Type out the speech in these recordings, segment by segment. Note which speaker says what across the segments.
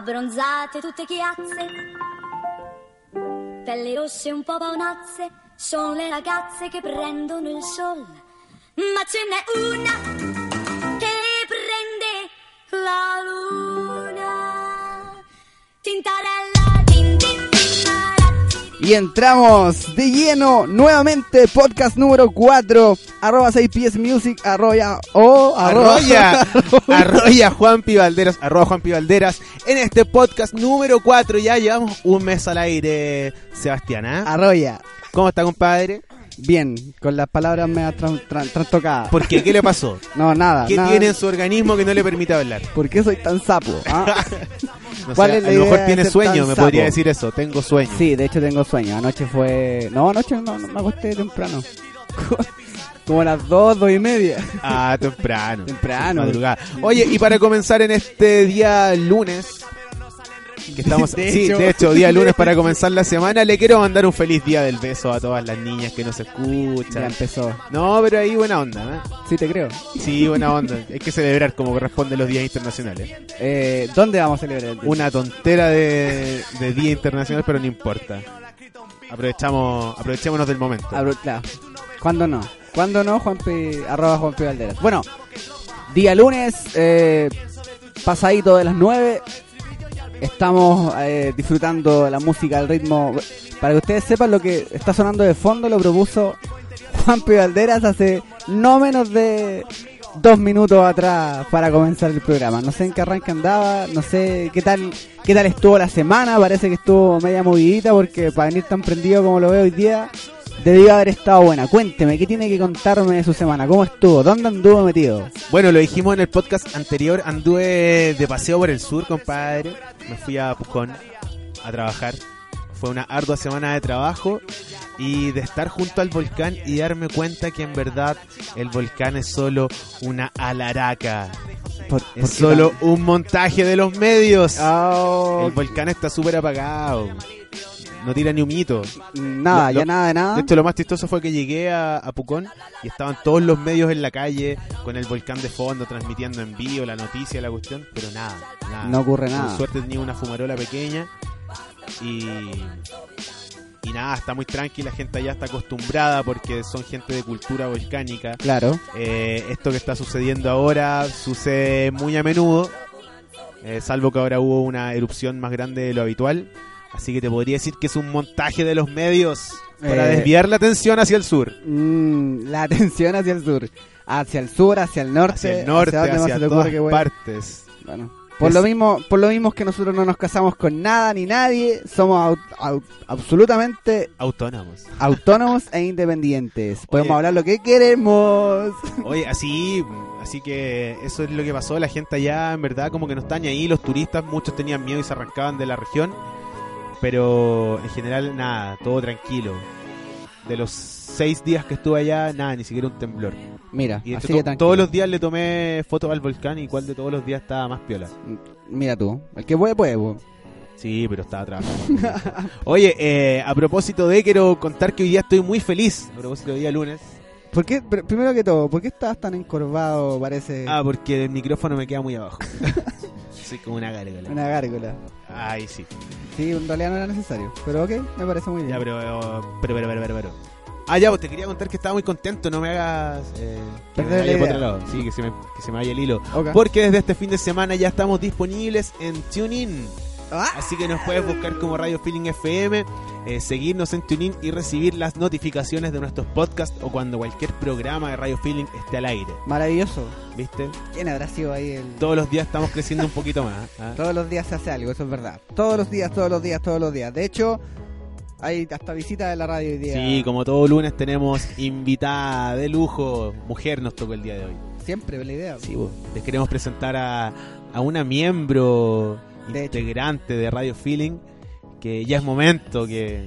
Speaker 1: abbronzate tutte chiazze, pelli rosse un po' paonazze, sono le ragazze che prendono il sol, ma ce n'è una che prende la luna,
Speaker 2: Y entramos de lleno nuevamente, podcast número 4, arroba 6PS Music, arroya, o
Speaker 3: Arroya, arroya Juan Valderas, arroba Juan Valderas. En este podcast número 4 ya llevamos un mes al aire, Sebastián, ¿ah?
Speaker 2: Arroya.
Speaker 3: ¿Cómo está, compadre?
Speaker 2: Bien, con las palabras me tran- trastocadas.
Speaker 3: ¿Por qué? ¿Qué le pasó?
Speaker 2: No, nada.
Speaker 3: ¿Qué
Speaker 2: nada.
Speaker 3: tiene en su organismo que no le permite hablar?
Speaker 2: ¿Por qué soy tan sapo? ah?
Speaker 3: No
Speaker 2: ¿Cuál
Speaker 3: sé,
Speaker 2: es la
Speaker 3: a lo mejor tiene sueño, me podría
Speaker 2: sapo?
Speaker 3: decir eso. Tengo sueño.
Speaker 2: Sí, de hecho tengo sueño. Anoche fue... No, anoche no, no me acosté temprano. Como a las dos, dos y media.
Speaker 3: Ah, temprano.
Speaker 2: Temprano.
Speaker 3: Madrugada. Oye, y para comenzar en este día lunes, que estamos,
Speaker 2: De
Speaker 3: sí,
Speaker 2: hecho.
Speaker 3: de hecho, día lunes para comenzar la semana, le quiero mandar un feliz día del beso a todas las niñas que nos
Speaker 2: Ya
Speaker 3: escuchan.
Speaker 2: empezó.
Speaker 3: No, pero ahí buena onda, ¿eh?
Speaker 2: Sí, te creo.
Speaker 3: Sí, buena onda. Hay que celebrar como corresponde los días internacionales.
Speaker 2: Eh, ¿Dónde vamos a celebrar el día?
Speaker 3: Una tontera de, de día internacional, pero no importa. Aprovechamos, aprovechémonos del momento.
Speaker 2: Abro- claro. ¿Cuándo no? ¿Cuándo no? Juan P, arroba Juan P. Valderas. Bueno, día lunes, eh, pasadito de las 9. Estamos eh, disfrutando la música, el ritmo. Para que ustedes sepan lo que está sonando de fondo, lo propuso Juan P. Valderas hace no menos de dos minutos atrás para comenzar el programa. No sé en qué arranque andaba, no sé qué tal, qué tal estuvo la semana. Parece que estuvo media movidita porque para venir tan prendido como lo veo hoy día, debió haber estado buena. Cuénteme, ¿qué tiene que contarme de su semana? ¿Cómo estuvo? ¿Dónde anduvo metido?
Speaker 3: Bueno, lo dijimos en el podcast anterior, anduve de paseo por el sur, compadre. Me fui a Pucón a trabajar. Fue una ardua semana de trabajo y de estar junto al volcán y darme cuenta que en verdad el volcán es solo una alaraca.
Speaker 2: Por-
Speaker 3: Es solo un montaje de los medios.
Speaker 2: Oh,
Speaker 3: El volcán está súper apagado. No tira ni un mito.
Speaker 2: nada,
Speaker 3: lo-
Speaker 2: ya nada de nada.
Speaker 3: De hecho, lo más chistoso fue que llegué a, a Pucón y estaban todos los medios en la calle con el volcán de fondo, transmitiendo en vivo la noticia, la cuestión, pero nada, nada.
Speaker 2: No ocurre nada.
Speaker 3: suerte tenía una fumarola pequeña y. Y nada, está muy tranquila, la gente allá está acostumbrada porque son gente de cultura volcánica.
Speaker 2: Claro.
Speaker 3: Eh, esto que está sucediendo ahora sucede muy a menudo, eh, salvo que ahora hubo una erupción más grande de lo habitual. Así que te podría decir que es un montaje de los medios para
Speaker 2: Eh,
Speaker 3: desviar la atención hacia el sur.
Speaker 2: Mm, la atención hacia el sur. Hacia el sur, hacia el norte.
Speaker 3: Hacia el norte, todas
Speaker 2: que voy?
Speaker 3: partes.
Speaker 2: Bueno, por
Speaker 3: Es-
Speaker 2: lo mismo, por lo mismo que nosotros no nos casamos con nada ni nadie, somos au- au- absolutamente
Speaker 3: Autónomos.
Speaker 2: autónomos e independientes. Podemos
Speaker 3: Oye.
Speaker 2: hablar lo que queremos.
Speaker 3: Oye, así, así que eso es lo que pasó. La gente allá, en verdad, como que no está ni ahí. Los turistas, muchos tenían miedo y se arrancaban de la región. Pero en general, nada, todo tranquilo. De los seis días que estuve allá, nada, ni siquiera un temblor.
Speaker 2: Mira,
Speaker 3: Y
Speaker 2: así
Speaker 3: to- todos los días le tomé fotos al volcán y cuál de todos los días estaba más piola.
Speaker 2: Mira tú, el que puede, puede. po.
Speaker 3: Sí, pero estaba trabajando. Oye, eh, a propósito de, quiero contar que hoy día estoy muy feliz. A propósito de día lunes.
Speaker 2: ¿Por qué, primero que todo, ¿por qué estás tan encorvado? Parece
Speaker 3: Ah, porque el micrófono me queda muy abajo. Como una gárgola.
Speaker 2: una gárgola.
Speaker 3: Ay, sí.
Speaker 2: Sí, en realidad no era necesario. Pero ok, me parece muy bien.
Speaker 3: Ya, pero, pero, pero, pero, pero, pero. Ah, ya, pues te quería contar que estaba muy contento. No me hagas. Eh, que me
Speaker 2: Perder la
Speaker 3: vaya por otro lado. Sí, que se, me, que se me vaya el hilo. Porque desde este fin de semana ya estamos disponibles en TuneIn.
Speaker 2: Ah,
Speaker 3: Así que nos puedes buscar como Radio Feeling FM, eh, seguirnos en TuneIn y recibir las notificaciones de nuestros podcasts o cuando cualquier programa de Radio Feeling esté al aire.
Speaker 2: Maravilloso.
Speaker 3: ¿Viste?
Speaker 2: ¿Quién habrá sido ahí el...?
Speaker 3: Todos los días estamos creciendo un poquito más. ¿ah?
Speaker 2: Todos los días se hace algo, eso es verdad. Todos los días, todos los días, todos los días. De hecho, hay hasta visita de la radio hoy día.
Speaker 3: Sí, como todo lunes tenemos invitada de lujo. Mujer nos tocó el día de hoy.
Speaker 2: Siempre, la idea.
Speaker 3: Sí, bo. les queremos presentar a, a una miembro
Speaker 2: De hecho.
Speaker 3: integrante de Radio Feeling que ya es momento que...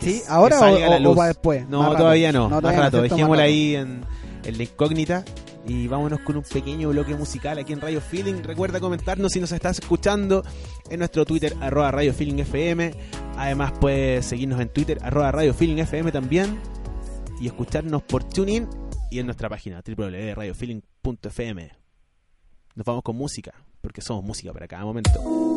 Speaker 2: ¿Sí?
Speaker 3: que
Speaker 2: ¿Ahora
Speaker 3: salga a
Speaker 2: o,
Speaker 3: la luz.
Speaker 2: o para después?
Speaker 3: No, todavía no, más
Speaker 2: todavía no.
Speaker 3: Dejémosla
Speaker 2: Más rato.
Speaker 3: ahí en, en la incógnita y vámonos con un pequeño bloque musical aquí en Radio Feeling. Recuerda comentarnos si nos estás escuchando en nuestro Twitter, arroba Radio Feeling FM. Además puedes seguirnos en Twitter, arroba Radio Feeling FM también. Y escucharnos por TuneIn y en nuestra página www.radiofeeling.fm. Nos vamos con música.
Speaker 4: Porque somos música para cada momento.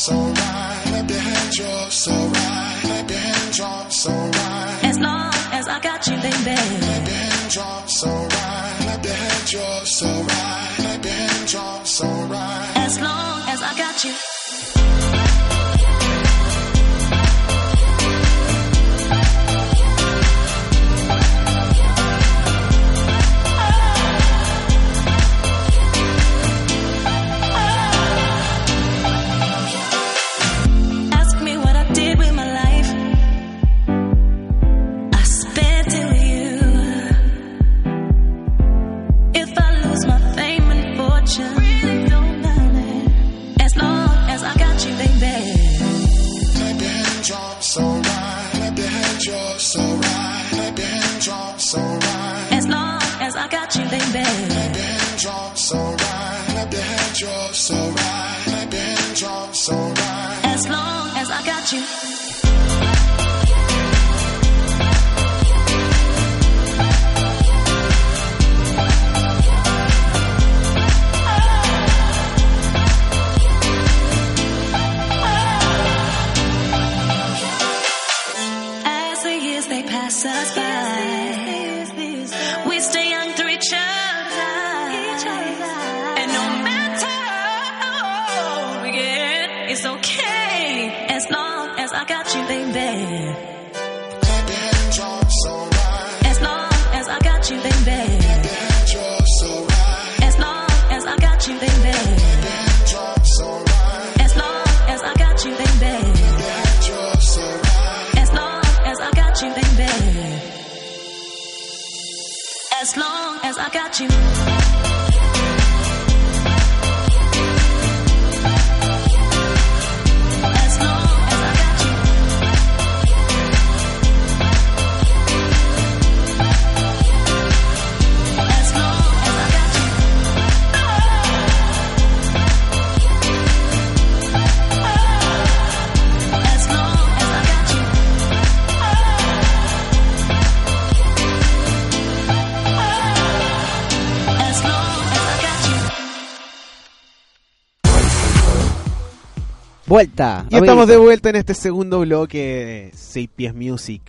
Speaker 5: so right. Clap your hands, you're so right. Clap your hands, you're so right.
Speaker 6: As long as I got you, baby. Clap your hands, so right. Clap your hands, you're so right. Your hands, so right. As long as I got you. Got you.
Speaker 2: Vuelta.
Speaker 3: Y estamos de vuelta en este segundo bloque de 6 Pies Music.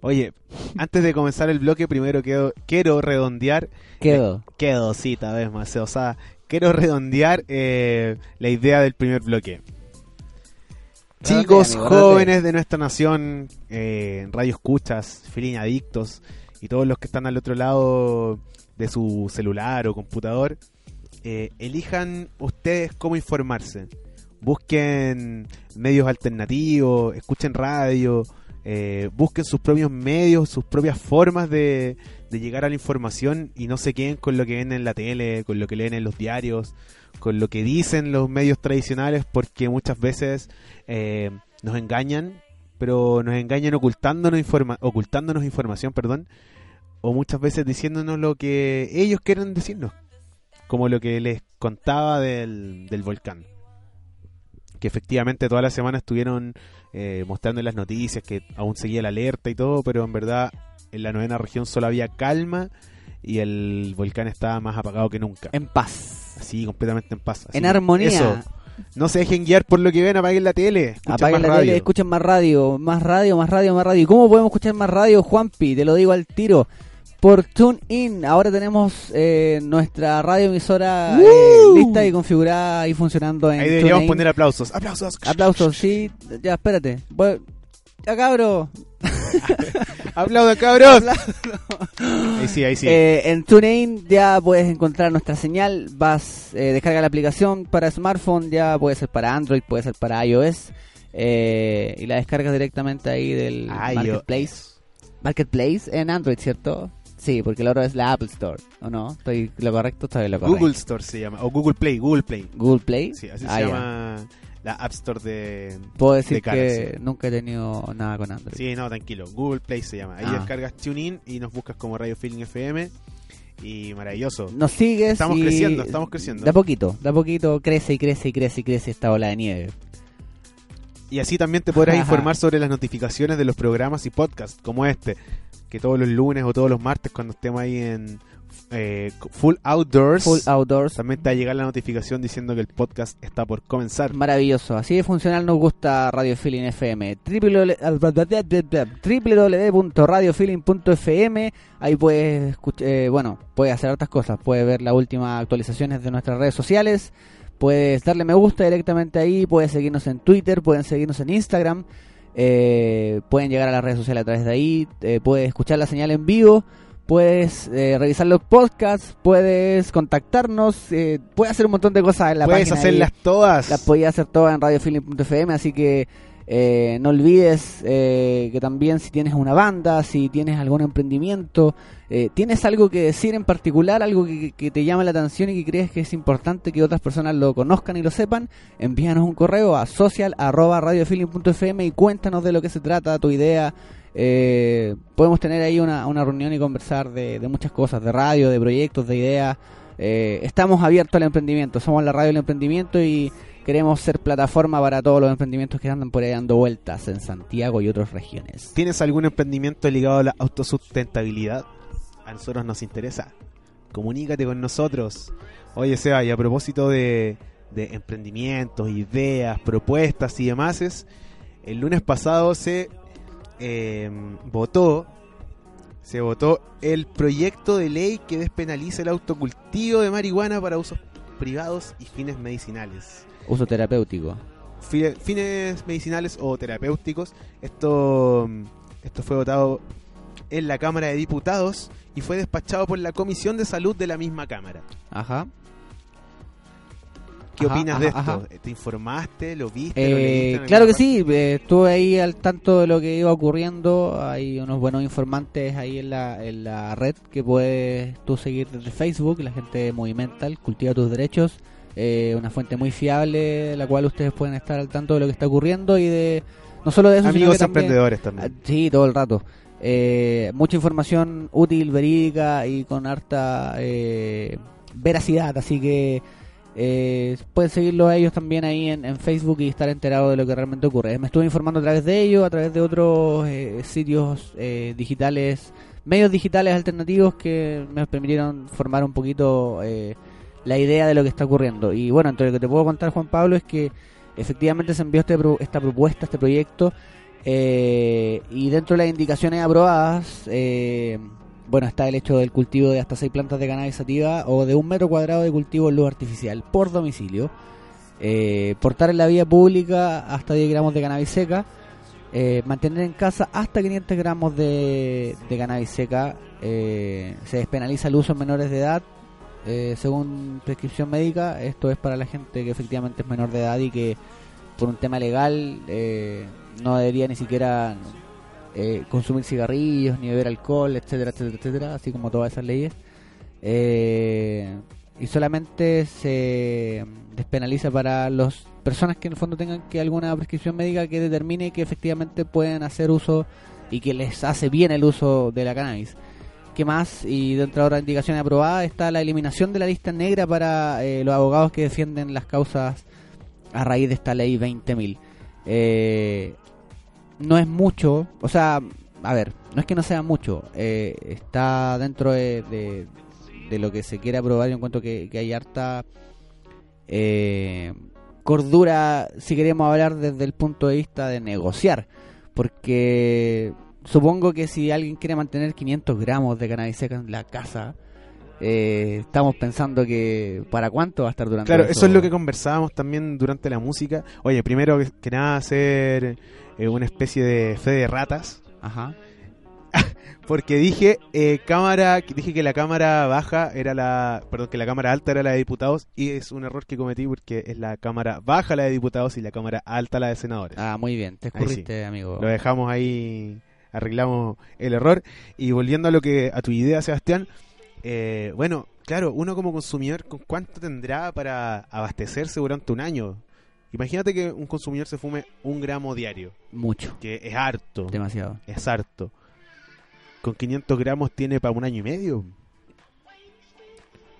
Speaker 3: Oye, antes de comenzar el bloque, primero quiero, quiero redondear.
Speaker 2: Quedo.
Speaker 3: Quedo, sí, esta vez más. O sea, quiero redondear eh, la idea del primer bloque.
Speaker 2: Redondea,
Speaker 3: Chicos,
Speaker 2: amigo,
Speaker 3: jóvenes de nuestra nación, eh, radio escuchas, feeling adictos y todos los que están al otro lado de su celular o computador, eh, elijan ustedes cómo informarse. Busquen medios alternativos, escuchen radio, eh, busquen sus propios medios, sus propias formas de, de llegar a la información y no se queden con lo que ven en la tele, con lo que leen en los diarios, con lo que dicen los medios tradicionales, porque muchas veces eh, nos engañan, pero nos engañan ocultándonos, informa ocultándonos información, perdón, o muchas veces diciéndonos lo que ellos quieren decirnos, como lo que les contaba del, del volcán. Que efectivamente toda la semana estuvieron eh, mostrando en las noticias que aún seguía la alerta y todo, pero en verdad en la novena región solo había calma y el volcán estaba más apagado que nunca.
Speaker 2: En paz.
Speaker 3: Así, completamente en paz. Así
Speaker 2: En armonía.
Speaker 3: Eso. No se dejen guiar por lo que ven, apaguen la tele. escuchen
Speaker 2: Apaguen
Speaker 3: más
Speaker 2: la
Speaker 3: radio.
Speaker 2: tele, escuchen más radio, más radio, más radio, más radio. ¿Y cómo podemos escuchar más radio, Juanpi? Te lo digo al tiro. Por TuneIn, ahora tenemos eh, nuestra radio emisora eh, lista y configurada y funcionando en
Speaker 3: Ahí deberíamos
Speaker 2: TuneIn.
Speaker 3: poner aplausos. Aplausos.
Speaker 2: Aplausos, sí. Ya, espérate. Voy- Ya, cabro.
Speaker 3: Aplaudan, cabros. Ahí sí, ahí sí.
Speaker 2: Eh, en TuneIn ya puedes encontrar nuestra señal. Vas, eh, descarga la aplicación para smartphone. Ya puede ser para Android, puede ser para iOS. eh, y la descargas directamente ahí del. Marketplace. Marketplace en Android, ¿cierto? Sí, porque el otro es la Apple Store, ¿o no? ¿Estoy lo correcto? Estoy lo correcto.
Speaker 3: Google Store se llama. O Google Play, Google Play.
Speaker 2: Google Play.
Speaker 3: Sí, así
Speaker 2: Ah,
Speaker 3: se llama la App Store de...
Speaker 2: Puedo decir
Speaker 3: de
Speaker 2: que nunca he tenido nada con Android.
Speaker 3: Sí, no, tranquilo. Google Play se llama. Ahí
Speaker 2: Ah.
Speaker 3: descargas TuneIn y nos buscas como Radio Feeling FM. Y maravilloso.
Speaker 2: Nos sigues
Speaker 3: Estamos
Speaker 2: y
Speaker 3: creciendo, estamos creciendo.
Speaker 2: De a poquito, de a poquito crece y crece y crece y crece esta ola de nieve.
Speaker 3: Y así también te podrás
Speaker 2: Ajá.
Speaker 3: informar sobre las notificaciones de los programas y podcasts como este, que todos los lunes o todos los martes cuando estemos ahí en eh, Full Outdoors.
Speaker 2: Full Outdoors.
Speaker 3: También te va a llegar la notificación diciendo que el podcast está por comenzar.
Speaker 2: Maravilloso, así de funcional nos gusta Radio Feeling FM. www.radiofeeling.fm Ahí puedes, escuch- eh, bueno, puedes hacer otras cosas. Puedes ver las últimas actualizaciones de nuestras redes sociales. Puedes darle me gusta directamente ahí. Puedes seguirnos en Twitter. Pueden seguirnos en Instagram. Eh, pueden llegar a las redes sociales a través de ahí. eh, puedes escuchar la señal en vivo. Puedes eh, revisar los podcasts. Puedes contactarnos. eh, puedes hacer un montón de cosas en la
Speaker 3: Puedes
Speaker 2: página. ahí.
Speaker 3: hacerlas todas.
Speaker 2: Las podías hacer todas en radiofeeling.fm, así que eh, no olvides eh, que también si tienes una banda, si tienes algún emprendimiento, eh, tienes algo que decir en particular, algo que, que te llama la atención y que crees que es importante que otras personas lo conozcan y lo sepan, envíanos un correo a social@radiofeeling.fm y cuéntanos de lo que se trata, tu idea. Eh, podemos tener ahí una, una reunión y conversar de, de muchas cosas, de radio, de proyectos, de ideas. Eh, estamos abiertos al emprendimiento, somos la radio del emprendimiento y queremos ser plataforma para todos los emprendimientos que andan por ahí dando vueltas en Santiago y otras regiones.
Speaker 3: ¿Tienes algún emprendimiento ligado a la autosustentabilidad? A nosotros nos interesa. Comunícate con nosotros. Oye, Seba, y a propósito de, emprendimientos, ideas, propuestas y demás, el lunes pasado se eh, votó se votó el proyecto de ley que despenaliza el autocultivo de marihuana para usos privados y fines medicinales.
Speaker 2: Uso terapéutico.
Speaker 3: Fi- fines medicinales o terapéuticos. Esto, esto fue votado en la Cámara de Diputados y fue despachado por la Comisión de Salud de la misma Cámara.
Speaker 2: Ajá.
Speaker 3: ¿Qué
Speaker 2: Ajá,
Speaker 3: opinas de esto?
Speaker 2: ajá.
Speaker 3: ¿Te informaste? ¿Lo viste? ¿Lo
Speaker 2: Eh,
Speaker 3: leíste
Speaker 2: claro que sí, eh, estuve ahí al tanto de lo que iba ocurriendo. Hay unos buenos informantes ahí en la, en la red que puedes tú seguir desde Facebook, la gente de Movimental, Cultiva tus Derechos. Eh, una fuente muy fiable de la cual ustedes pueden estar al tanto de lo que está ocurriendo y de no solo de eso, sino
Speaker 3: Amigos
Speaker 2: que también-
Speaker 3: emprendedores
Speaker 2: Ah,
Speaker 3: también.
Speaker 2: Sí, todo el rato. Eh, mucha información útil, verídica y con harta eh, veracidad, así que eh, pueden seguirlo a ellos también ahí en, en Facebook y estar enterados de lo que realmente ocurre. Me estuve informando a través de ellos, a través de otros eh, sitios eh, digitales, medios digitales alternativos que me permitieron formar un poquito eh, la idea de lo que está ocurriendo. Y bueno, entre lo que te puedo contar, Juan Pablo, es que efectivamente se envió este esta propuesta, este proyecto, eh, y dentro de las indicaciones aprobadas, eh, bueno, está el hecho del cultivo de hasta seis plantas de cannabis sativa o de un metro cuadrado de cultivo en luz artificial por domicilio. Eh, portar en la vía pública hasta 10 gramos de cannabis seca. eh, mantener en casa hasta 500 gramos de, de cannabis seca. eh, se despenaliza el uso en menores de edad. Eh, según prescripción médica, esto es para la gente que efectivamente es menor de edad y que por un tema legal eh, no debería ni siquiera eh, consumir cigarrillos, ni beber alcohol, etcétera, etcétera, etcétera, así como todas esas leyes. Eh, y solamente se despenaliza para las personas que en el fondo tengan que alguna prescripción médica que determine que efectivamente pueden hacer uso y que les hace bien el uso de la cannabis. ¿Qué más? Y dentro de otras indicaciones aprobadas está la eliminación de la lista negra para eh, los abogados que defienden las causas a raíz de esta ley 20.000. Eh, no es mucho, o sea, a ver, no es que no sea mucho, eh, está dentro de, de- lo que se quiere aprobar. Yo encuentro que, que hay harta eh, cordura, si queremos hablar desde el punto de vista de negociar, porque supongo que si alguien quiere mantener 500 gramos de cannabis seca en la casa, eh, estamos pensando que para cuánto va a estar durante
Speaker 3: Claro, eso es lo que conversábamos también durante la música. Oye, primero que, nada hacer eh, una especie de fe de ratas.
Speaker 2: Ajá.
Speaker 3: Porque dije eh, cámara, dije que la cámara baja era la, perdón, que la cámara alta era la de diputados y es un error que cometí porque es la cámara baja la de diputados y la cámara alta la de senadores.
Speaker 2: Ah, muy bien, te
Speaker 3: sí.
Speaker 2: escurriste, amigo.
Speaker 3: Lo dejamos ahí, arreglamos el error y volviendo a lo que a tu idea, Sebastián, eh, bueno, claro, uno como consumidor, ¿con cuánto tendrá para abastecerse durante un año? Imagínate que un consumidor se fume un gramo diario,
Speaker 2: Mucho,
Speaker 3: que es harto,
Speaker 2: demasiado.
Speaker 3: es harto. Con 500 gramos tiene para un año y medio.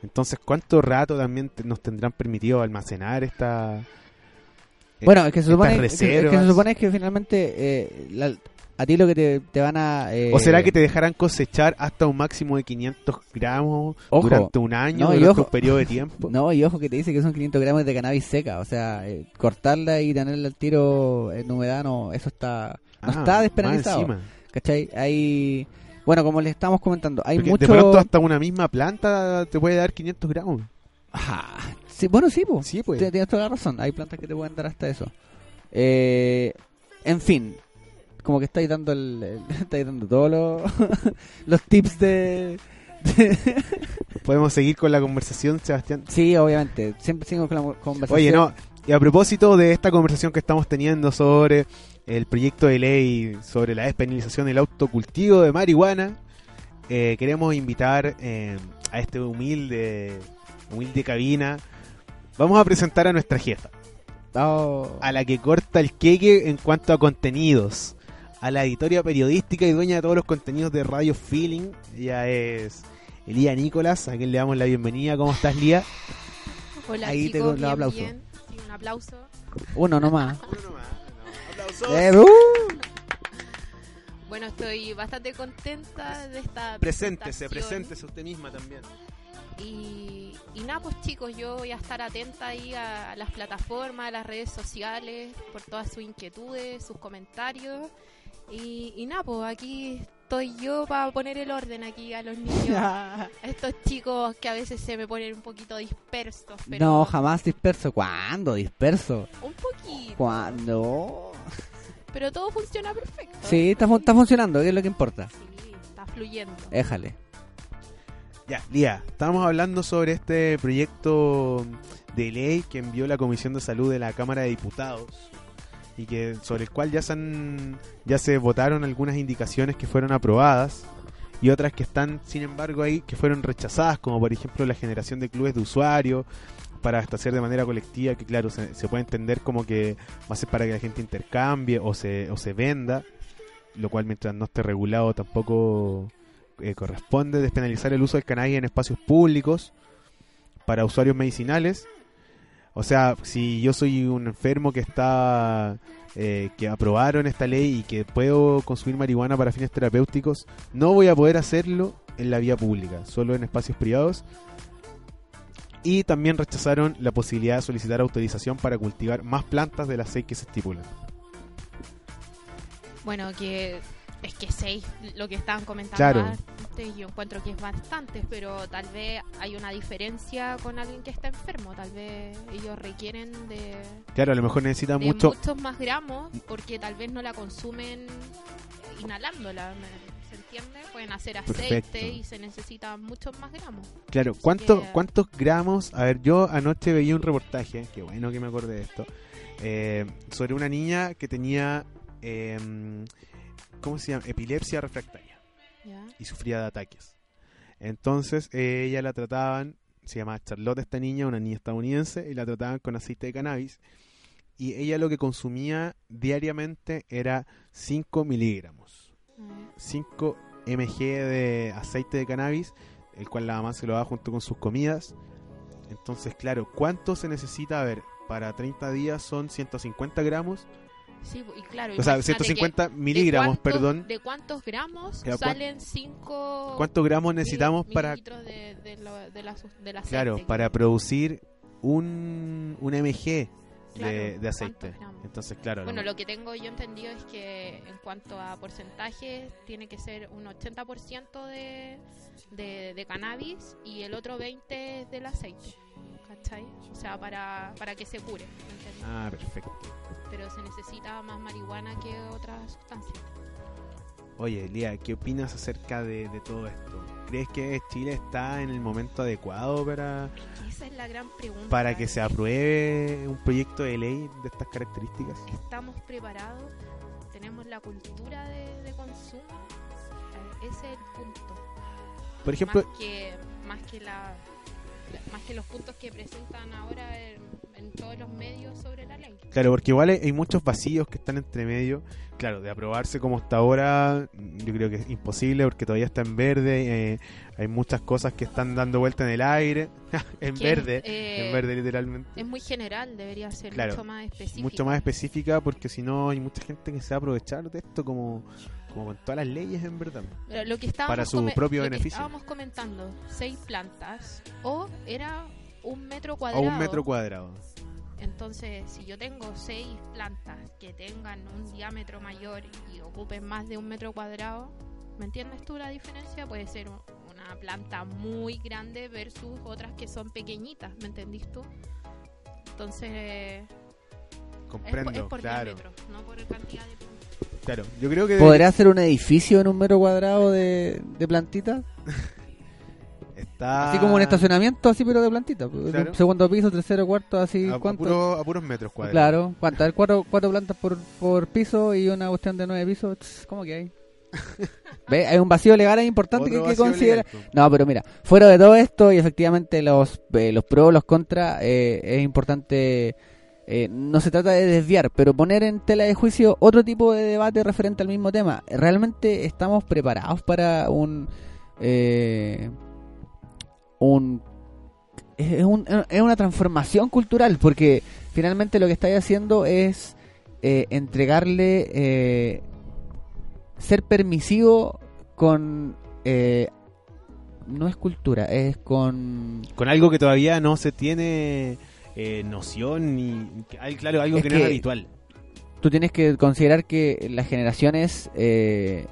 Speaker 3: Entonces, ¿cuánto rato también te- nos tendrán permitido almacenar esta...
Speaker 2: Bueno, es que se supone, es que- es que se supone que finalmente eh, la- A ti lo que te, te van a... eh,
Speaker 3: ¿O será que te dejarán cosechar hasta un máximo de 500 gramos
Speaker 2: Ojo.
Speaker 3: durante un año,
Speaker 2: No,
Speaker 3: durante
Speaker 2: ojo.
Speaker 3: un periodo de tiempo?
Speaker 2: No, y ojo que te dice que son 500 gramos de cannabis seca. O sea, eh, cortarla y tenerla al tiro en humedad, no, eso está... No
Speaker 3: Ah,
Speaker 2: está despenalizado. ¿Cachai? Hay... Bueno, como les estamos comentando, hay
Speaker 3: Porque
Speaker 2: mucho...
Speaker 3: De pronto hasta una misma planta te puede dar 500 gramos.
Speaker 2: Ajá. Sí, bueno, sí, pues.
Speaker 3: Sí, pues.
Speaker 2: Tienes toda la razón. Hay plantas que te pueden dar hasta eso. Eh, en fin, como que estáis dando el, el- estáis dando todos los, los tips de, de-
Speaker 3: Podemos seguir con la conversación, Sebastián.
Speaker 2: Sí, obviamente. Siempre sigo con la conversación.
Speaker 3: Oye, no, y a propósito de esta conversación que estamos teniendo sobre el proyecto de ley sobre la despenalización del autocultivo de marihuana, eh, queremos invitar eh, a este humilde, humilde cabina. Vamos a presentar a nuestra jefa,
Speaker 2: Oh,
Speaker 3: a la que corta el queque en cuanto a contenidos, a la editoria periodística y dueña de todos los contenidos de Radio Feeling. Ella es Elía Nicolás, a quien le damos la bienvenida. ¿Cómo estás, Lía?
Speaker 7: Hola
Speaker 2: Ahí te
Speaker 7: chicos,
Speaker 2: doy
Speaker 7: bien. Sí, un aplauso.
Speaker 2: uno nomás.
Speaker 3: Aplausos.
Speaker 2: Eh, uh.
Speaker 7: Bueno, estoy bastante contenta de esta
Speaker 3: Preséntese,
Speaker 7: presentación.
Speaker 3: preséntese usted misma también.
Speaker 7: Y, y nada, pues chicos, yo voy a estar atenta ahí a, las plataformas, a las redes sociales, por todas sus inquietudes, sus comentarios. Y, y nada, pues aquí estoy yo para poner el orden aquí a los niños. a estos chicos que a veces se me ponen un poquito dispersos, pero
Speaker 2: No, jamás disperso. ¿Cuándo disperso?
Speaker 7: un poquito.
Speaker 2: ¿Cuándo?
Speaker 7: Pero todo funciona perfecto.
Speaker 2: Sí, está, está funcionando, que es lo que importa.
Speaker 7: Sí, está fluyendo.
Speaker 2: Éjale.
Speaker 3: Ya, Lía, estábamos hablando sobre este proyecto de ley que envió la Comisión de Salud de la Cámara de Diputados y que sobre el cual ya se han, ya se votaron algunas indicaciones que fueron aprobadas y otras que están, sin embargo, ahí que fueron rechazadas, como por ejemplo la generación de clubes de usuarios para hacer de manera colectiva, que claro, se, se puede entender como que va a ser para que la gente intercambie o se, o se venda, lo cual mientras no esté regulado tampoco eh, corresponde despenalizar el uso del cannabis en espacios públicos para usuarios medicinales. O sea, si yo soy un enfermo que está eh, que aprobaron esta ley y que puedo consumir marihuana para fines terapéuticos, no voy a poder hacerlo en la vía pública, solo en espacios privados. Y también rechazaron la posibilidad de solicitar autorización para cultivar más plantas de las seis que se estipulan.
Speaker 7: Bueno, que es que seis, lo que estaban comentando
Speaker 3: Claro.
Speaker 7: antes, yo encuentro que es bastante, pero tal vez hay una diferencia con alguien que está enfermo. Tal vez ellos requieren de,
Speaker 3: Claro, a lo mejor necesita
Speaker 7: de
Speaker 3: mucho,
Speaker 7: muchos más gramos porque tal vez no la consumen inhalándola. ¿me- ¿Se entiende? Pueden hacer aceite
Speaker 3: Perfecto.
Speaker 7: y se necesitan muchos más gramos.
Speaker 3: Claro, ¿cuántos,
Speaker 7: que-
Speaker 3: ¿cuántos gramos? A ver, yo anoche veía un reportaje, qué bueno que me acordé de esto, eh, sobre una niña que tenía, eh, ¿cómo se llama? Epilepsia refractaria y sufría de ataques. Entonces, eh, ella la trataban, se llama Charlotte esta niña, una niña estadounidense, y la trataban con aceite de cannabis. Y ella lo que consumía diariamente era 5 miligramos.
Speaker 7: Mm.
Speaker 3: 5 mg de aceite de cannabis, el cual la mamá se lo da junto con sus comidas. Entonces, claro, ¿cuánto se necesita? A ver, para 30 días son 150 gramos,
Speaker 7: Sí, y claro.
Speaker 3: o sea,
Speaker 7: imagínate
Speaker 3: 150
Speaker 7: que-
Speaker 3: miligramos,
Speaker 7: ¿de cuántos-
Speaker 3: perdón.
Speaker 7: ¿De cuántos gramos
Speaker 3: Claro, ¿cuán-
Speaker 7: salen 5
Speaker 3: ¿Cuántos gramos necesitamos para,
Speaker 7: mililitros de, de, de la, del aceite?
Speaker 3: claro, para producir un, un mg
Speaker 7: Claro,
Speaker 3: de, de aceite? Entonces, claro,
Speaker 7: Bueno,
Speaker 3: lo-
Speaker 7: lo que tengo yo entendido es que en cuanto a porcentaje, tiene que ser un 80% de, de, de cannabis y el otro 20% es del aceite. ¿Cachai? O sea, para, para que se cure.
Speaker 3: Ah, perfecto.
Speaker 7: Pero se necesita más marihuana que otras sustancias.
Speaker 3: Oye, Lía, ¿qué opinas acerca de, de todo esto? ¿Crees que Chile está en el momento adecuado para,
Speaker 7: Esa es la gran pregunta.
Speaker 3: para que se apruebe un proyecto de ley de estas características?
Speaker 7: ¿Estamos preparados? ¿Tenemos la cultura de, de consumo? Eh, Ese es el punto.
Speaker 3: Por ejemplo,
Speaker 7: más que más que la la- más que los puntos que presentan ahora el, en todos los medios sobre la ley.
Speaker 3: Claro, porque igual hay hay muchos vacíos que están entre medio. Claro, de aprobarse como está ahora, yo creo que es imposible porque todavía está en verde. eh, hay muchas cosas que están dando vuelta en el aire. en
Speaker 7: Que,
Speaker 3: verde,
Speaker 7: eh,
Speaker 3: en verde literalmente.
Speaker 7: Es muy general, debería ser
Speaker 3: Claro,
Speaker 7: mucho más específico.
Speaker 3: Mucho más específica porque si no hay mucha gente que se va a aprovechar de esto como, como con todas las leyes en verdad.
Speaker 7: Pero lo que
Speaker 3: para su propio
Speaker 7: lo que
Speaker 3: beneficio.
Speaker 7: estábamos comentando, seis plantas o era un metro
Speaker 3: A
Speaker 7: cuadrado.
Speaker 3: un metro cuadrado.
Speaker 7: Entonces, si yo tengo seis plantas que tengan un diámetro mayor y ocupen más de un metro cuadrado, ¿me entiendes tú la diferencia? Puede ser un- una planta muy grande versus otras que son pequeñitas, ¿me entendís tú? Entonces, es por,
Speaker 3: Comprendo,
Speaker 7: es por
Speaker 3: claro.
Speaker 7: diámetro, no por cantidad de plantas.
Speaker 3: Claro, yo creo que
Speaker 2: ¿Podría ser un edificio en un metro cuadrado de, de plantitas?
Speaker 3: está
Speaker 2: Así como un estacionamiento, así pero de plantitas.
Speaker 3: Claro.
Speaker 2: Segundo piso, tercero, cuarto, así.
Speaker 3: a, a
Speaker 2: ¿cuánto?
Speaker 3: puro- a puros metros cuadrados.
Speaker 2: Claro, ¿cuántas? Cuatro, cuatro plantas por, por piso y una cuestión de nueve pisos. Tss, ¿Cómo que hay? ¿Ve? Hay un vacío legal ahí importante que hay que considerar.
Speaker 3: legal.
Speaker 2: No, pero mira, fuera de todo esto y efectivamente los, eh, los pros, los contras, eh, es importante, eh, no se trata de desviar, pero poner en tela de juicio otro tipo de debate referente al mismo tema. ¿Realmente estamos preparados para un... un es, un- es una transformación cultural, porque finalmente lo que estáis haciendo es eh, entregarle... eh, ser permisivo con eh, no es cultura es con
Speaker 3: Con algo que todavía no se tiene eh, noción ni claro algo
Speaker 2: Es
Speaker 3: que, no es habitual.
Speaker 2: tú tienes que considerar que las generaciones eh,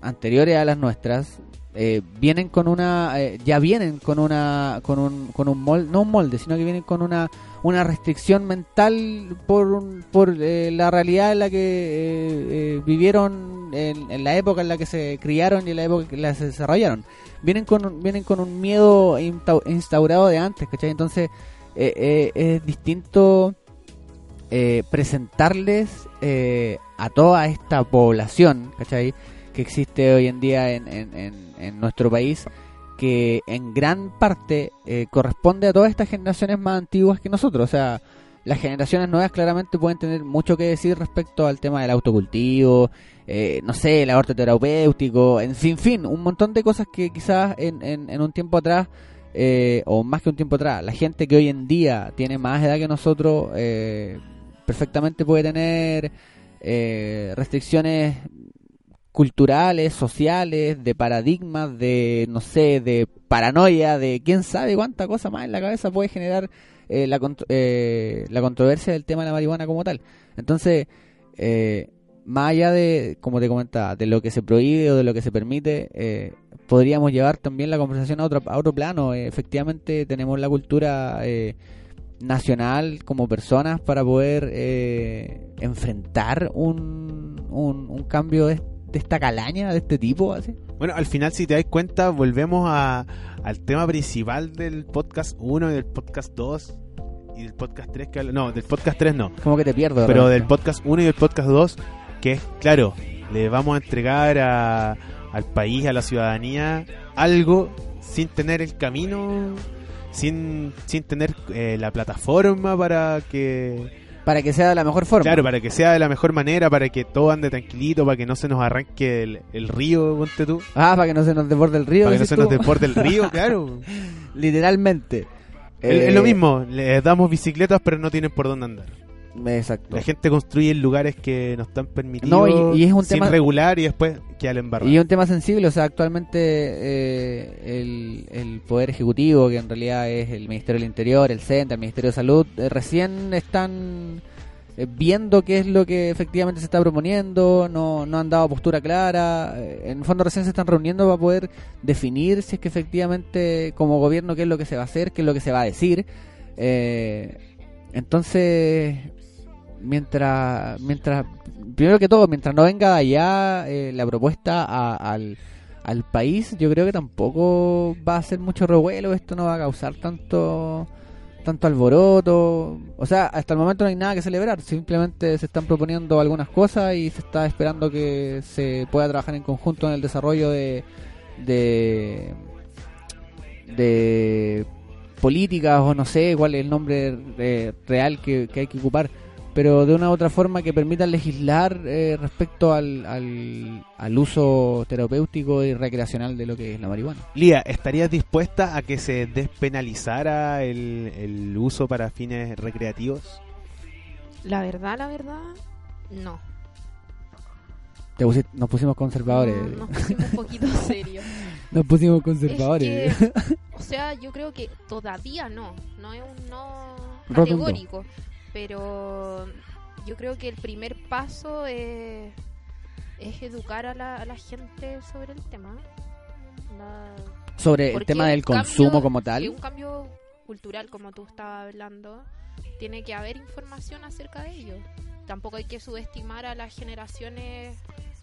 Speaker 2: anteriores a las nuestras eh, vienen con una eh, ya vienen con una con un con un molde no un molde sino que vienen con una una restricción mental por un- por eh, la realidad en la que eh, eh, vivieron en, en la época en la que se criaron y en la época en la que se desarrollaron vienen con vienen con un miedo insta- instaurado de antes ¿cachai? entonces es distinto presentarles a toda esta población, ¿cachai? Que existe hoy en día en- en nuestro país, que en gran parte eh, corresponde a todas estas generaciones más antiguas que nosotros. O sea, las generaciones nuevas claramente pueden tener mucho que decir respecto al tema del autocultivo, eh, no sé, el aborto terapéutico, en fin, fin, un montón de cosas que quizás en, en- en un tiempo atrás, eh, o más que un tiempo atrás, la gente que hoy en día tiene más edad que nosotros, eh, perfectamente puede tener eh, restricciones culturales, sociales, de paradigmas, de, no sé, de paranoia, de quién sabe cuánta cosa más en la cabeza puede generar eh, la, eh, la controversia del tema de la marihuana como tal. Entonces, eh, más allá de, como te comentaba, de lo que se prohíbe o de lo que se permite, eh, podríamos llevar también la conversación a otro, a otro plano. Eh, efectivamente, tenemos la cultura nacional como personas para poder enfrentar un, un, un cambio de, de esta calaña, de este tipo, así.
Speaker 3: Bueno, al final si te das cuenta volvemos a, al tema principal del podcast 1 y del podcast 2 y del podcast 3 que no, del podcast 3 no,
Speaker 2: Como que te pierdo. de
Speaker 3: pero del podcast 1 y del podcast 2 que es claro, le vamos a entregar a, al país, a la ciudadanía algo sin tener el camino sin, sin tener eh, la plataforma para que
Speaker 2: Para que sea de la mejor forma.
Speaker 3: Claro, para que sea de la mejor manera, para que todo ande tranquilito, para que no se nos arranque el, el río, ponte tú.
Speaker 2: Ah, para que no se nos desborde el río.
Speaker 3: Para que no se nos desborde el río, claro.
Speaker 2: Literalmente.
Speaker 3: Es-
Speaker 2: Eh,
Speaker 3: es lo mismo, les damos bicicletas pero no tienen por dónde andar.
Speaker 2: Exacto.
Speaker 3: La gente construye en lugares que no están permitidos
Speaker 2: No, y- y es un
Speaker 3: sin
Speaker 2: tema-
Speaker 3: regular y después queda el embarrado.
Speaker 2: Y un tema sensible, o sea, actualmente eh, el, el Poder Ejecutivo, que en realidad es el Ministerio del Interior, el CENTE, el Ministerio de Salud, eh, recién están eh, viendo qué es lo que efectivamente se está proponiendo, no, no han dado postura clara, eh, en el fondo recién se están reuniendo para poder definir si es que efectivamente como gobierno qué es lo que se va a hacer, qué es lo que se va a decir. Eh, entonces, mientras, mientras, primero que todo, mientras no venga de allá eh, la propuesta a- al, al país, yo creo que tampoco va a hacer mucho revuelo, esto no va a causar tanto tanto alboroto, o sea, hasta el momento no hay nada que celebrar, simplemente se están proponiendo algunas cosas y se está esperando que se pueda trabajar en conjunto en el desarrollo de de, de políticas o no sé cuál es el nombre eh, real que hay que ocupar, pero de una u otra forma que permitan legislar eh, respecto al, al, al uso terapéutico y recreacional de lo que es la marihuana.
Speaker 3: Lía, ¿estarías dispuesta a que se despenalizara el, el uso para fines recreativos?
Speaker 7: La verdad, la verdad, no.
Speaker 2: Te pusi- nos pusimos conservadores.
Speaker 7: No, nos pusimos un poquito serios.
Speaker 2: Nos pusimos
Speaker 7: Es
Speaker 2: conservadores.
Speaker 7: que, o sea, yo creo que todavía no, no es un no
Speaker 2: Rotundo.
Speaker 7: Pero yo creo que el primer paso es, es educar a la, a la gente sobre el tema. La-
Speaker 2: Sobre el tema del
Speaker 7: cambio-
Speaker 2: consumo como tal.
Speaker 7: un cambio cultural, como tú estabas hablando, tiene que haber información acerca de ello. Tampoco hay que subestimar a las generaciones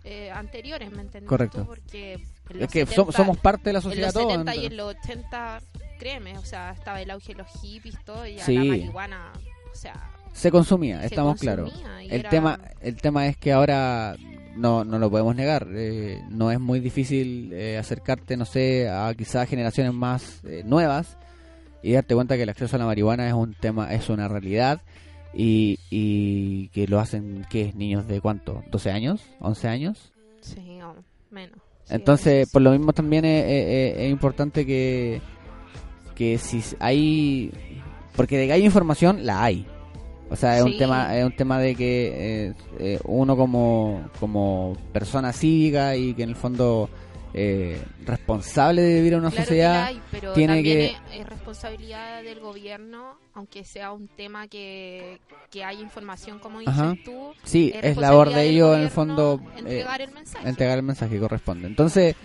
Speaker 7: eh, anteriores, ¿me entiendes?
Speaker 2: Correcto.
Speaker 7: Porque en
Speaker 2: Es
Speaker 7: los
Speaker 2: que
Speaker 7: 70
Speaker 2: som- somos parte de la
Speaker 7: en
Speaker 2: sociedad
Speaker 7: los
Speaker 2: todos.
Speaker 7: 70 y en los 80, créeme, o sea, estaba el auge de los hippies todo y
Speaker 2: Sí.
Speaker 7: la marihuana, o sea,
Speaker 2: Se consumía, estamos claros.
Speaker 7: consumía
Speaker 2: El
Speaker 7: era-
Speaker 2: tema, el tema es que ahora no, no lo podemos negar. eh, no es muy difícil eh, acercarte, no sé, a quizás generaciones más eh, nuevas y darte cuenta que el acceso a la marihuana es un tema, es una realidad y, y que lo hacen, ¿qué? ¿Niños de cuánto? ¿12 años? ¿11 años?
Speaker 7: Sí, o menos. Sí,
Speaker 2: Entonces, por lo mismo también es, es- es importante que, que si hay... Porque de que hay información, la hay. O sea, es un tema es un tema de que eh, eh, uno como, como persona cívica y que en el fondo eh, responsable de vivir en una
Speaker 7: Claro
Speaker 2: sociedad
Speaker 7: hay, pero
Speaker 2: tiene que-
Speaker 7: es, es responsabilidad del gobierno, aunque sea un tema que, que hay información, como dices
Speaker 2: Ajá.
Speaker 7: tú.
Speaker 2: sí
Speaker 7: es
Speaker 2: es labor de ellos en el fondo eh,
Speaker 7: entregar el mensaje.
Speaker 2: entregar el mensaje que corresponde. Entonces,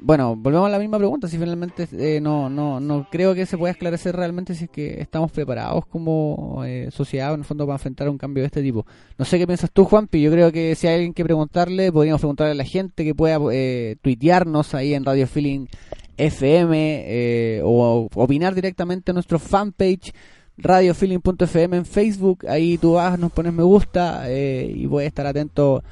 Speaker 2: bueno, volvemos a la misma pregunta. Si finalmente eh, no, no, no creo que se pueda esclarecer realmente si es que estamos preparados como eh, sociedad, en el fondo, para enfrentar un cambio de este tipo. No sé qué piensas tú, Juanpi. Yo creo que si hay alguien que preguntarle, podríamos preguntarle a la gente que pueda eh, tuitearnos ahí en Radio Feeling FM eh, o opinar directamente en nuestro fanpage radiofeeling.fm en Facebook. Ahí tú vas, nos pones me gusta eh, y puedes estar atento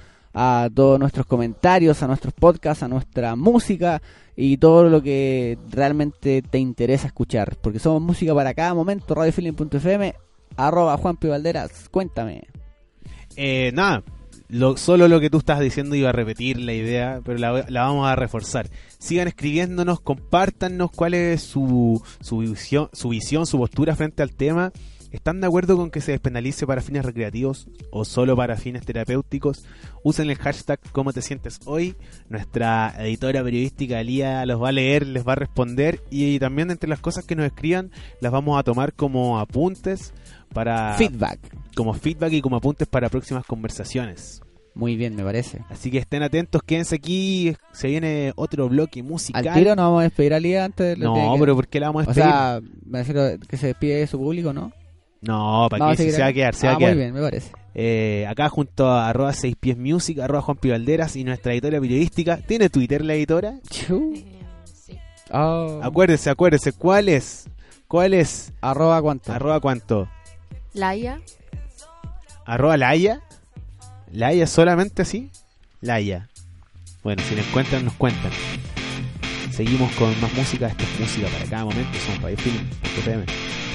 Speaker 2: a todos nuestros comentarios, a nuestros podcasts, a nuestra música y todo lo que realmente te interesa escuchar. Porque somos música para cada momento, radiofeeling.fm, arroba Juan P. Valderas, cuéntame.
Speaker 3: Eh, nada, lo, solo lo que tú estás diciendo iba a repetir la idea, pero la, vamos a reforzar. Sigan escribiéndonos, compártanos cuál es su, su, visión, su visión, su postura frente al tema. ¿Están de acuerdo con que se despenalice para fines recreativos o solo para fines terapéuticos? Usen el hashtag ¿Cómo te sientes hoy? Nuestra editora periodística Lía los va a leer, les va a responder y también entre las cosas que nos escriban las vamos a tomar como apuntes para
Speaker 2: Feedback.
Speaker 3: como feedback y como apuntes para próximas conversaciones.
Speaker 2: Muy bien, me parece.
Speaker 3: Así que estén atentos, quédense aquí, se viene otro bloque musical.
Speaker 2: Al tiro nos vamos a despedir a Lía antes de
Speaker 3: no,
Speaker 2: que-
Speaker 3: pero ¿por qué la vamos a
Speaker 2: O
Speaker 3: despedir?
Speaker 2: sea, me refiero que se despide de su público, ¿no?
Speaker 3: No, para que
Speaker 2: seguir
Speaker 3: se va a
Speaker 2: aquí.
Speaker 3: quedar, se va
Speaker 2: Ah,
Speaker 3: a quedar.
Speaker 2: Muy bien, me parece.
Speaker 3: Eh, acá junto a arroba 6 pies music, arroba Juan Pi Valderas y nuestra editora periodística. ¿Tiene Twitter la editora?
Speaker 2: Chu.
Speaker 7: Eh, sí.
Speaker 2: Oh.
Speaker 3: Acuérdese, acuérdese, ¿cuál es? ¿Cuál es?
Speaker 2: Arroba cuánto.
Speaker 3: Arroba cuánto?
Speaker 7: Laia,
Speaker 3: Arroba Laia. Laia solamente así. Laia. Bueno, si la encuentran, nos cuentan. Seguimos con más música. Esto es música para cada momento. Somos Radio Feeling.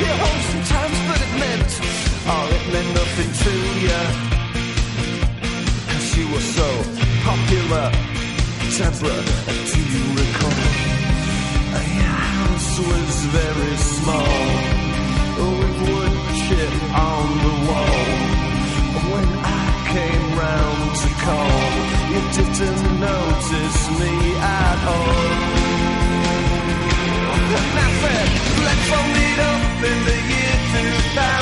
Speaker 4: To home sometimes, but it meant, oh, it meant nothing to you. Cause you were so popular. Deborah, do you recall? Your house was very small, with wood chip on the wall. When I came round to call, you didn't notice me at all. Let's all meet up in the year 2000.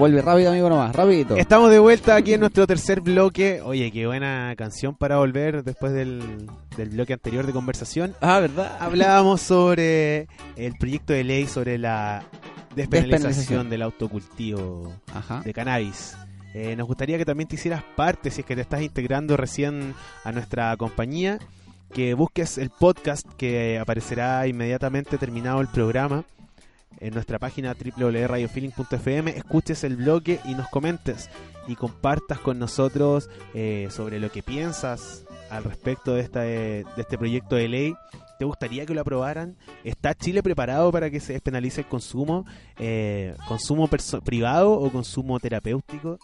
Speaker 2: Vuelve rápido, amigo, nomás, rapidito.
Speaker 3: Estamos de vuelta aquí en nuestro tercer bloque. Oye, qué buena canción para volver después del, del bloque anterior de conversación.
Speaker 2: Ah, ¿verdad?
Speaker 3: Hablábamos sobre el proyecto de ley sobre la despenalización
Speaker 2: Despenalización.
Speaker 3: del autocultivo
Speaker 2: Ajá.
Speaker 3: de cannabis. Eh, nos gustaría que también te hicieras parte, si es que te estás integrando recién a nuestra compañía, que busques el podcast que aparecerá inmediatamente terminado el programa en nuestra página www.radiofeeling.fm, escuches el bloque y nos comentes y compartas con nosotros eh, sobre lo que piensas al respecto de, esta, de este proyecto de ley. ¿Te gustaría que lo aprobaran? ¿Está Chile preparado para que se despenalice el consumo? Eh, ¿Consumo privado o consumo terapéutico?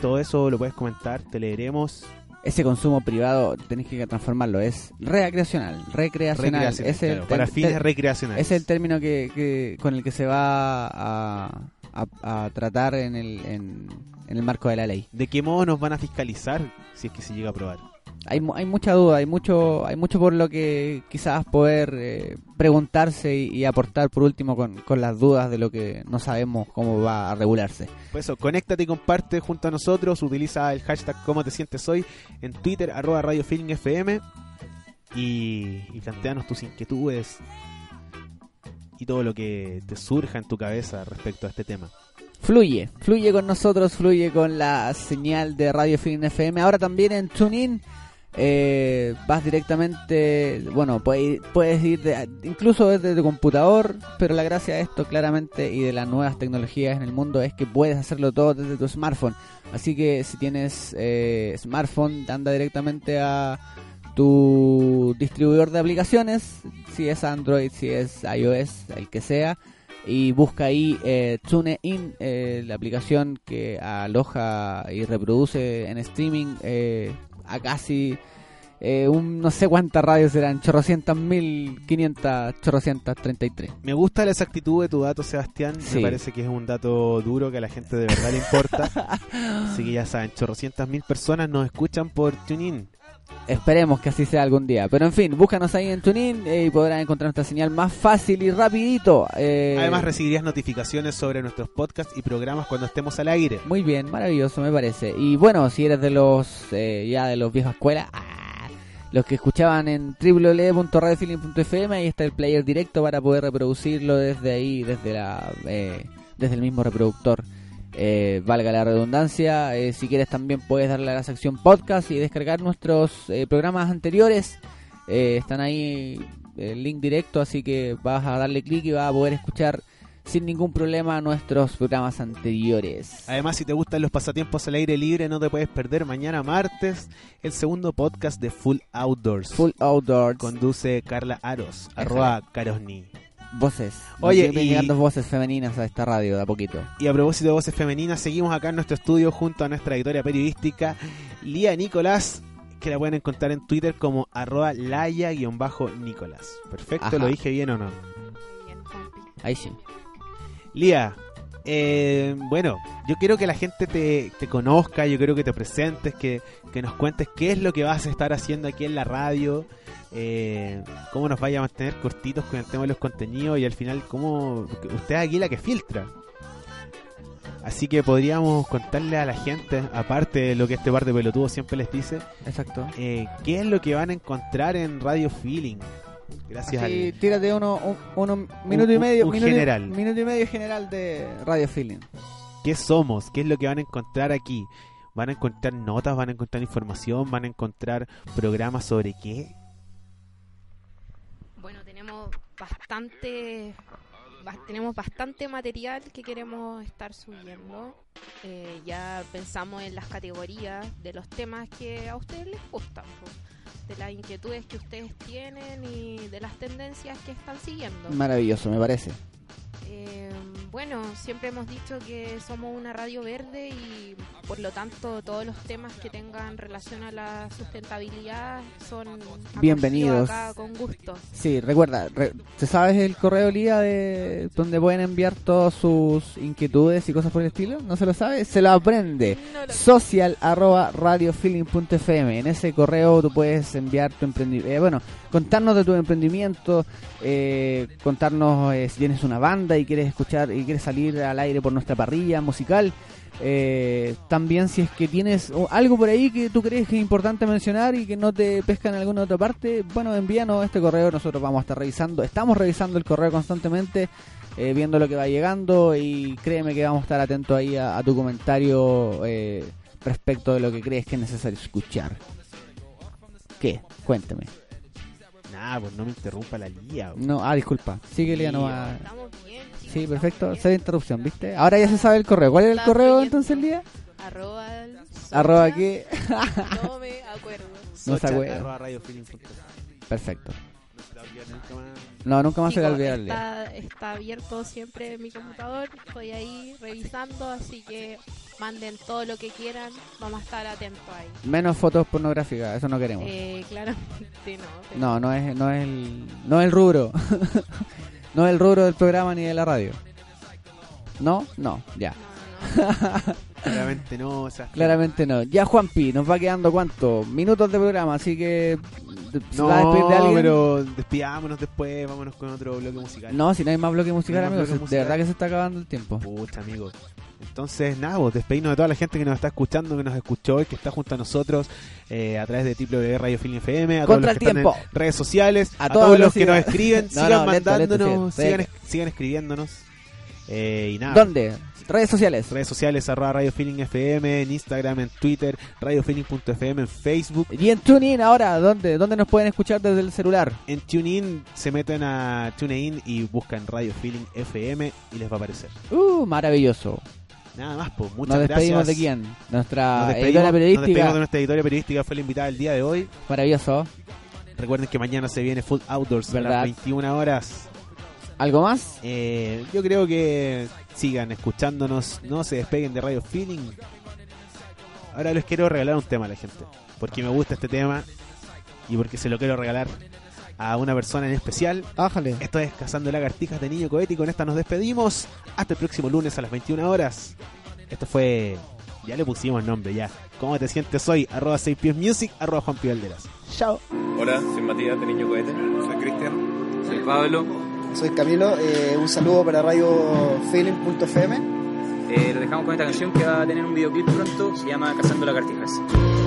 Speaker 3: Todo eso lo puedes comentar, te leeremos.
Speaker 2: Ese consumo privado tenés que transformarlo, es recreacional, recreacional.
Speaker 3: Recreacional,
Speaker 2: Es el
Speaker 3: claro, para fines recreacionales.
Speaker 2: Es el término que, que- con el que se va a, a- a tratar en el, en, en el marco de la ley.
Speaker 3: ¿De qué modo nos van a fiscalizar si es que se llega a aprobar?
Speaker 2: Hay, hay mucha duda, hay mucho, hay mucho por lo que quizás poder eh, preguntarse y, y aportar por último con, con las dudas de lo que no sabemos cómo va a regularse.
Speaker 3: Pues eso, conéctate y comparte junto a nosotros. Utiliza el hashtag cómo te sientes hoy en Twitter, arroba Radio Feeling FM. Y, y planteanos tus inquietudes y todo lo que te surja en tu cabeza respecto a este tema.
Speaker 2: Fluye, fluye con nosotros, fluye con la señal de Radio Film FM. Ahora también en TuneIn eh, vas directamente, bueno, puedes, puedes ir de- incluso desde tu computador, pero la gracia de esto claramente y de las nuevas tecnologías en el mundo es que puedes hacerlo todo desde tu smartphone. Así que si tienes eh, smartphone, anda directamente a tu distribuidor de aplicaciones, si es Android, si es iOS, el que sea, y busca ahí eh, TuneIn, eh, la aplicación que aloja y reproduce en streaming eh, a casi eh, un no sé cuántas radios serán, chorrocientas mil, quinientas, chorrocientas treinta y tres.
Speaker 3: Me gusta la exactitud de tu dato, Sebastián.
Speaker 2: Sí.
Speaker 3: Me parece que es un dato duro que a la gente de verdad le importa. Así que ya saben, chorrocientas mil personas nos escuchan por TuneIn.
Speaker 2: Esperemos que así sea algún día. Pero en fin, búscanos ahí en TuneIn eh, y podrán encontrar nuestra señal más fácil y rapidito. Eh,
Speaker 3: Además recibirías notificaciones sobre nuestros podcasts y programas cuando estemos al aire.
Speaker 2: Muy bien, maravilloso me parece. Y bueno, si eres de los eh, ya de los viejos escuela, ¡ah! los que escuchaban en www.radiofeeling.fm, ahí está el player directo para poder reproducirlo desde ahí, desde la eh, desde el mismo reproductor. Eh, valga la redundancia, eh, si quieres también puedes darle a la sección podcast y descargar nuestros eh, programas anteriores. Eh, están ahí el link directo, así que vas a darle clic y vas a poder escuchar sin ningún problema nuestros programas anteriores.
Speaker 3: Además, si te gustan los pasatiempos al aire libre, no te puedes perder mañana martes el segundo podcast de Full Outdoors.
Speaker 2: Full Outdoors.
Speaker 3: Conduce Carla Aros, arroba Carosni.
Speaker 2: Voces.
Speaker 3: Oye, y-
Speaker 2: llegando voces femeninas a esta radio de a poquito.
Speaker 3: Y a propósito de voces femeninas, seguimos acá en nuestro estudio junto a nuestra editora periodística, Lía Nicolás, que la pueden encontrar en Twitter como arroba laya-nicolás. Perfecto,
Speaker 2: Ajá.
Speaker 3: ¿lo dije bien o no?
Speaker 2: Ahí sí.
Speaker 3: Lía, eh, bueno, yo quiero que la gente te, te conozca, yo quiero que te presentes, que, que nos cuentes qué es lo que vas a estar haciendo aquí en la radio, eh, cómo nos vaya a mantener cortitos con el tema de los contenidos y al final cómo usted es aquí la que filtra. Así que podríamos contarle a la gente, aparte de lo que este par de pelotudos siempre les dice,
Speaker 2: Exacto.
Speaker 3: eh, qué es lo que van a encontrar en Radio Feeling. Gracias
Speaker 2: Así,
Speaker 3: al...
Speaker 2: tírate uno, un, uno- minuto y medio.
Speaker 3: un
Speaker 2: minuto,
Speaker 3: general.
Speaker 2: minuto y medio general de Radio Feeling.
Speaker 3: qué somos, qué es lo que van a encontrar aquí. Van a encontrar notas, van a encontrar información, van a encontrar programas sobre qué.
Speaker 7: Tenemos bastante ba- tenemos bastante material que queremos estar subiendo. Eh, ya pensamos en las categorías de los temas que a ustedes les gustan, de las inquietudes que ustedes tienen y de las tendencias que están siguiendo.
Speaker 2: Maravilloso, me parece.
Speaker 7: Eh, bueno, siempre hemos dicho que somos una radio verde y por lo tanto todos los temas que tengan relación a la sustentabilidad son
Speaker 2: Bienvenidos.
Speaker 7: acá con gusto.
Speaker 2: Sí, recuerda, re- ¿te sabes el correo Lía de donde pueden enviar todas sus inquietudes y cosas por el estilo? ¿No se lo sabe? Se lo aprende.
Speaker 7: No lo-
Speaker 2: social arroba radiofeeling.fm en ese correo tú puedes enviar tu emprendimiento bueno contarnos de tu emprendimiento eh, contarnos eh, si tienes una banda y quieres escuchar y quieres salir al aire por nuestra parrilla musical eh, también si es que tienes algo por ahí que tú crees que es importante mencionar y que no te pesca en alguna otra parte bueno envíanos este correo nosotros vamos a estar revisando estamos revisando el correo constantemente eh, viendo lo que va llegando y créeme que vamos a estar atentos ahí a, a tu comentario eh, respecto de lo que crees que es necesario escuchar. ¿Qué? Cuéntame.
Speaker 3: Nah, pues no me interrumpa la lía. weón.
Speaker 2: No, ah, disculpa. Sigue, Lía, no
Speaker 3: Sí,
Speaker 2: va-
Speaker 7: Estamos bien, chicos,
Speaker 2: Sí, perfecto. Cero interrupción, ¿viste? Ahora ya se sabe el correo. ¿Cuál es el correo entonces, Lía?
Speaker 7: Arroba, el
Speaker 2: Arroba qué.
Speaker 7: No me acuerdo.
Speaker 2: No se acuerda. Perfecto.
Speaker 3: No nunca más.
Speaker 2: Se le olvida el Lía.
Speaker 7: está, está abierto siempre mi computador, estoy ahí revisando, así que manden todo lo que quieran, vamos a estar atentos ahí.
Speaker 2: Menos fotos pornográficas, eso no queremos.
Speaker 7: Eh, claramente no. pero-
Speaker 2: No, no es, no es el, no es el rubro. no es el rubro del programa ni de la radio. ¿No? No, ya.
Speaker 7: no, no, no.
Speaker 3: Claramente no, o sea,
Speaker 2: Claramente no. Ya Juanpi, nos va quedando cuánto? Minutos de programa, así que ¿se
Speaker 3: No,
Speaker 2: va a despedir de alguien?
Speaker 3: pero despidámonos después, vámonos con otro bloque musical.
Speaker 2: No, si no hay más bloque musical,
Speaker 3: No
Speaker 2: amigos.
Speaker 3: bloque
Speaker 2: de
Speaker 3: musical.
Speaker 2: verdad que se está acabando el tiempo.
Speaker 3: Pucha, amigo. Entonces, nada, vos, despedirnos de toda la gente que nos está escuchando, que nos escuchó y que está junto a nosotros eh, a través de www.radiofilm FM, a todos
Speaker 2: Contra
Speaker 3: los que
Speaker 2: el
Speaker 3: están
Speaker 2: tiempo.
Speaker 3: en redes sociales,
Speaker 2: A
Speaker 3: todos los que nos escriben,
Speaker 2: No,
Speaker 3: sigan
Speaker 2: no, lento, lento,
Speaker 3: mandándonos, sigan, es- sigan escribiéndonos. Eh, y nada,
Speaker 2: ¿Dónde? Redes sociales.
Speaker 3: redes sociales, arroba Radio Feeling FM, en Instagram, en Twitter, radiofeeling.fm, en Facebook.
Speaker 2: Y en TuneIn ahora, ¿dónde? ¿Dónde nos pueden escuchar desde el celular?
Speaker 3: En TuneIn se meten a TuneIn y buscan Radio Feeling FM y les va a aparecer.
Speaker 2: Uh, maravilloso.
Speaker 3: Nada más, pues muchas
Speaker 2: Nos despedimos
Speaker 3: gracias.
Speaker 2: de quién? Nuestra editora
Speaker 3: nos
Speaker 2: periodística.
Speaker 3: despedimos de nuestra editora periodísca, fue la invitada el día de hoy.
Speaker 2: Maravilloso.
Speaker 3: Recuerden que mañana se viene Full Outdoors a las 21 horas.
Speaker 2: ¿Algo más?
Speaker 3: Eh, yo creo que sigan escuchándonos, no se despeguen de Radio Feeling. Ahora les quiero regalar un tema a la gente, porque me gusta este tema y porque se lo quiero regalar a una persona en especial.
Speaker 2: Ájale.
Speaker 3: Esto es Cazando Lagartijas de Niño Cohete y con esta nos despedimos. Hasta el próximo lunes a las 21 horas. Esto fue... Ya le pusimos nombre ya. ¿Cómo te sientes hoy? Arroba 6 pies music, arroba Juan Pío Valderas.
Speaker 2: Chao.
Speaker 8: Hola, soy Matías de Niño Cohete. Soy Cristian. Soy Pablo.
Speaker 9: Soy Camilo, eh, un saludo para radiofeeling.fm.
Speaker 8: Eh, lo dejamos con esta canción que va a tener un videoclip pronto. Se llama Cazando Lagartijas.
Speaker 6: En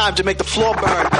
Speaker 10: time to make the floor burn.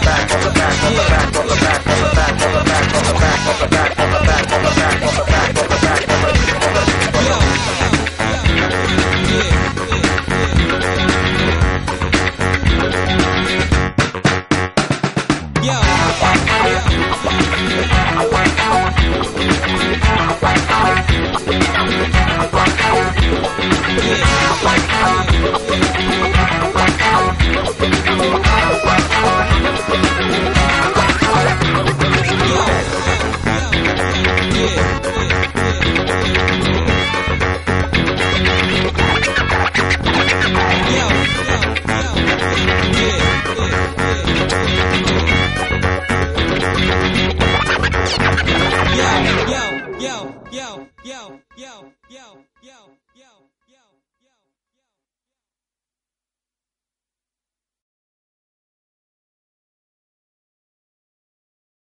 Speaker 11: Yeah.